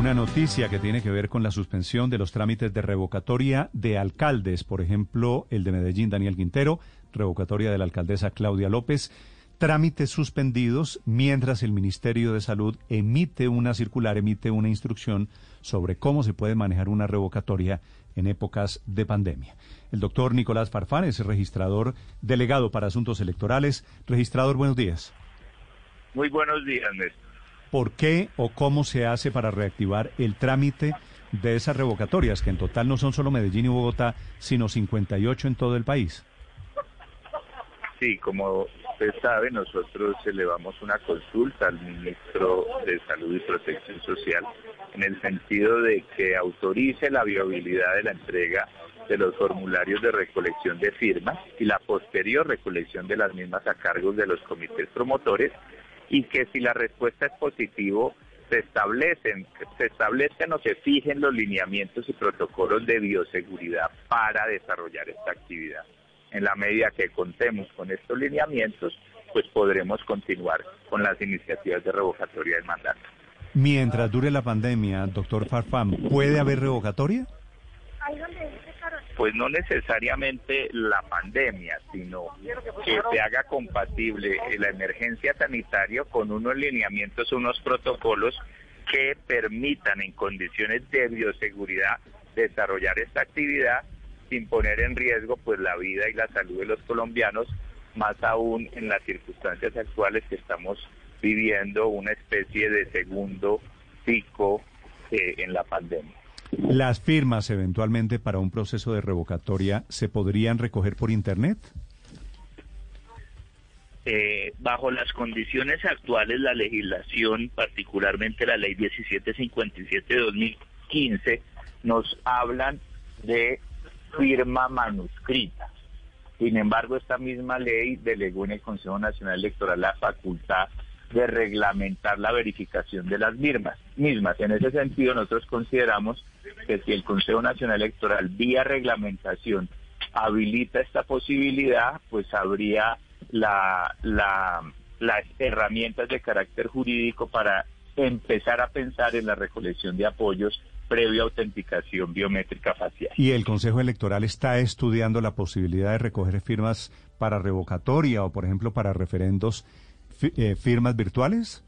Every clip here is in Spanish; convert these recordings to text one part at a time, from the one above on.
Una noticia que tiene que ver con la suspensión de los trámites de revocatoria de alcaldes. Por ejemplo, el de Medellín, Daniel Quintero, revocatoria de la alcaldesa Claudia López trámites suspendidos mientras el Ministerio de Salud emite una circular, emite una instrucción sobre cómo se puede manejar una revocatoria en épocas de pandemia. El doctor Nicolás Farfán es registrador delegado para asuntos electorales. Registrador, buenos días. Muy buenos días, Néstor. ¿Por qué o cómo se hace para reactivar el trámite de esas revocatorias, que en total no son solo Medellín y Bogotá, sino 58 en todo el país? Sí, como usted sabe, nosotros elevamos una consulta al ministro de Salud y Protección Social en el sentido de que autorice la viabilidad de la entrega de los formularios de recolección de firmas y la posterior recolección de las mismas a cargo de los comités promotores y que si la respuesta es positivo se establecen, se establezcan o se fijen los lineamientos y protocolos de bioseguridad para desarrollar esta actividad en la medida que contemos con estos lineamientos, pues podremos continuar con las iniciativas de revocatoria del mandato. Mientras dure la pandemia, doctor Farfam, ¿puede haber revocatoria? Pues no necesariamente la pandemia, sino que se haga compatible la emergencia sanitaria con unos lineamientos, unos protocolos que permitan en condiciones de bioseguridad desarrollar esta actividad sin poner en riesgo pues la vida y la salud de los colombianos, más aún en las circunstancias actuales que estamos viviendo una especie de segundo pico eh, en la pandemia. ¿Las firmas eventualmente para un proceso de revocatoria se podrían recoger por Internet? Eh, bajo las condiciones actuales, la legislación, particularmente la ley 1757 de 2015, nos hablan de firma manuscrita. Sin embargo, esta misma ley delegó en el Consejo Nacional Electoral la facultad de reglamentar la verificación de las firmas mismas. En ese sentido, nosotros consideramos que si el Consejo Nacional Electoral vía reglamentación habilita esta posibilidad, pues habría la, las herramientas de carácter jurídico para empezar a pensar en la recolección de apoyos previa autenticación biométrica facial. ¿Y el Consejo Electoral está estudiando la posibilidad de recoger firmas para revocatoria o, por ejemplo, para referendos, eh, firmas virtuales?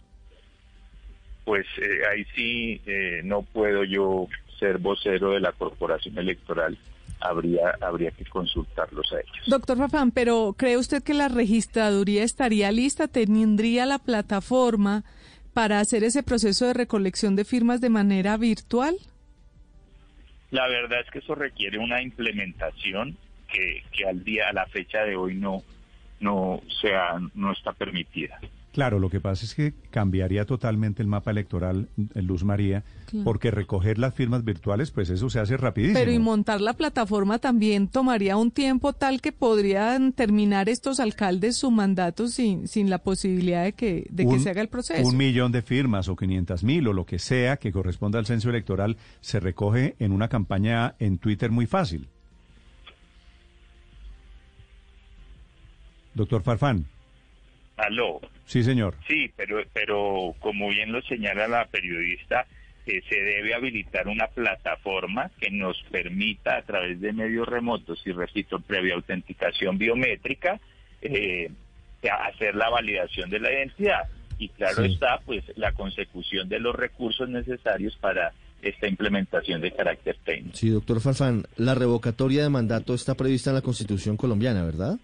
Pues eh, ahí sí eh, no puedo yo ser vocero de la Corporación Electoral. Habría, habría que consultarlos a ellos. Doctor Fafán, pero ¿cree usted que la registraduría estaría lista? ¿Tendría la plataforma para hacer ese proceso de recolección de firmas de manera virtual? La verdad es que eso requiere una implementación que, que al día, a la fecha de hoy no, no, sea, no está permitida. Claro, lo que pasa es que cambiaría totalmente el mapa electoral, eh, Luz María, porque recoger las firmas virtuales, pues eso se hace rapidísimo. Pero y montar la plataforma también tomaría un tiempo tal que podrían terminar estos alcaldes su mandato sin, sin la posibilidad de que, de que se haga el proceso. Un millón de firmas o 500 mil o lo que sea que corresponda al censo electoral se recoge en una campaña en Twitter muy fácil. Doctor Farfán. Aló. Sí, señor. Sí, pero, pero como bien lo señala la periodista, eh, se debe habilitar una plataforma que nos permita a través de medios remotos y repito, previa autenticación biométrica, eh, hacer la validación de la identidad. Y claro está, pues, la consecución de los recursos necesarios para esta implementación de carácter técnico. Sí, doctor Farfán, la revocatoria de mandato está prevista en la Constitución colombiana, ¿verdad?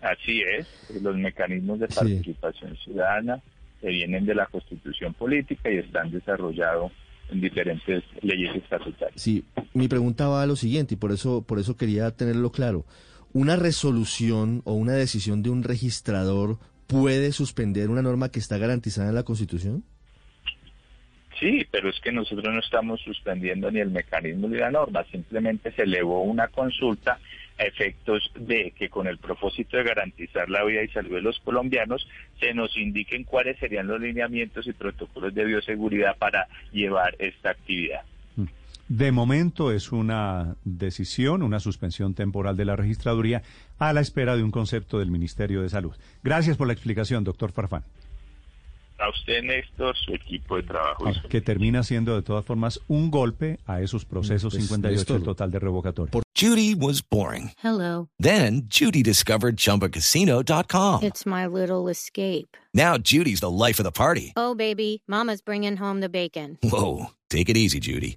Así es, los mecanismos de participación ciudadana que vienen de la constitución política y están desarrollados en diferentes leyes estatutarias. Sí, mi pregunta va a lo siguiente y por eso, por eso quería tenerlo claro. ¿Una resolución o una decisión de un registrador puede suspender una norma que está garantizada en la Constitución? Sí, pero es que nosotros no estamos suspendiendo ni el mecanismo ni la norma, simplemente se elevó una consulta a efectos de que con el propósito de garantizar la vida y salud de los colombianos se nos indiquen cuáles serían los lineamientos y protocolos de bioseguridad para llevar esta actividad. De momento es una decisión, una suspensión temporal de la registraduría a la espera de un concepto del Ministerio de Salud. Gracias por la explicación, doctor Farfán. A usted, Néstor, su equipo de trabajo. Ah, que termina siendo de todas formas un golpe a esos procesos 58 el total de revocatorio. Judy was boring. Hello. Then Judy discovered chumbacasino.com. It's my little escape. Now Judy's the life of the party. Oh, baby, mama's bringing home the bacon. Whoa, take it easy, Judy.